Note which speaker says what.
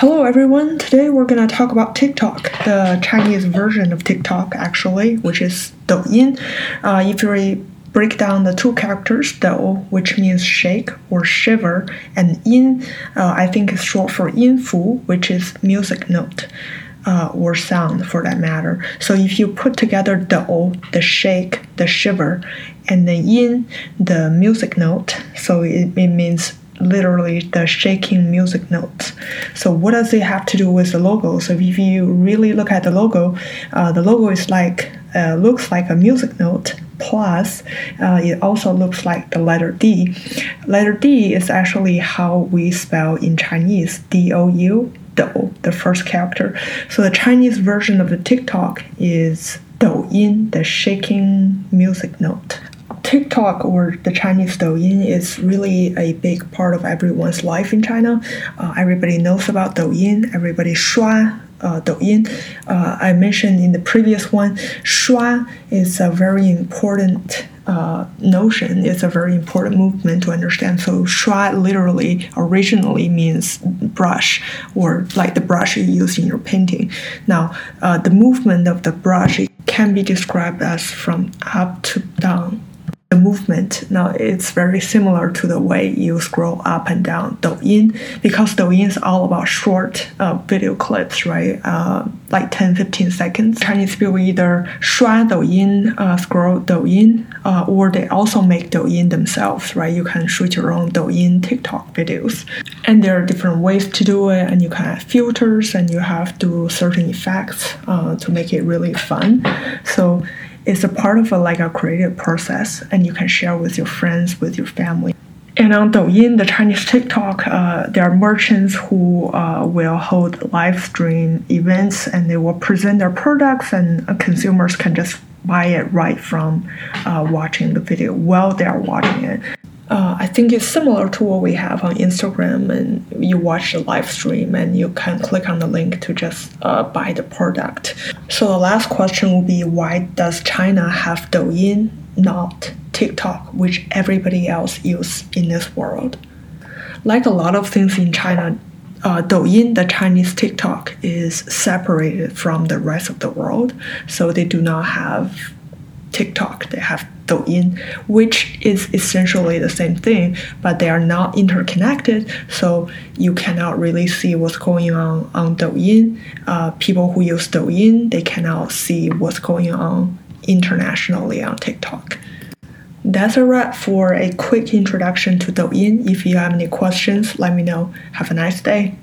Speaker 1: Hello everyone. Today we're gonna talk about TikTok, the Chinese version of TikTok actually, which is Douyin. Uh, if you break down the two characters, Dou, which means shake or shiver, and Yin, uh, I think is short for Yinfu, which is music note. Uh, or sound for that matter. So if you put together Dou, the shake, the shiver, and then Yin, the music note, so it, it means literally the shaking music notes. So what does it have to do with the logo? So if you really look at the logo, uh, the logo is like uh, looks like a music note plus uh, it also looks like the letter D. Letter D is actually how we spell in Chinese D O U Dou, the first character. So the Chinese version of the TikTok is Douyin, the shaking music note. TikTok or the Chinese Douyin is really a big part of everyone's life in China. Uh, everybody knows about Douyin. Everybody shua uh, Douyin. Uh, I mentioned in the previous one, shua is a very important uh, notion. It's a very important movement to understand. So shua literally originally means brush or like the brush you use in your painting. Now, uh, the movement of the brush can be described as from up to down the movement now it's very similar to the way you scroll up and down Douyin because Douyin is all about short uh, video clips, right? Uh, like 10 15 seconds. Chinese people either shua Douyin, uh, scroll Douyin, uh, or they also make Douyin themselves, right? You can shoot your own Douyin TikTok videos. And there are different ways to do it, and you can add filters and you have to certain effects uh, to make it really fun. So it's a part of a, like a creative process and you can share with your friends with your family and on Douyin, the Chinese TikTok, uh, there are merchants who uh, will hold live stream events and they will present their products, and consumers can just buy it right from uh, watching the video while they are watching it. Uh, I think it's similar to what we have on Instagram, and you watch the live stream and you can click on the link to just uh, buy the product. So the last question will be why does China have Douyin, not TikTok, which everybody else use in this world? Like a lot of things in China, uh, Douyin, the Chinese TikTok, is separated from the rest of the world, so they do not have TikTok. They have Douyin, which is essentially the same thing, but they are not interconnected. So you cannot really see what's going on on Douyin. Uh, people who use Douyin, they cannot see what's going on internationally on TikTok. That's a wrap for a quick introduction to Douyin. If you have any questions, let me know. Have a nice day.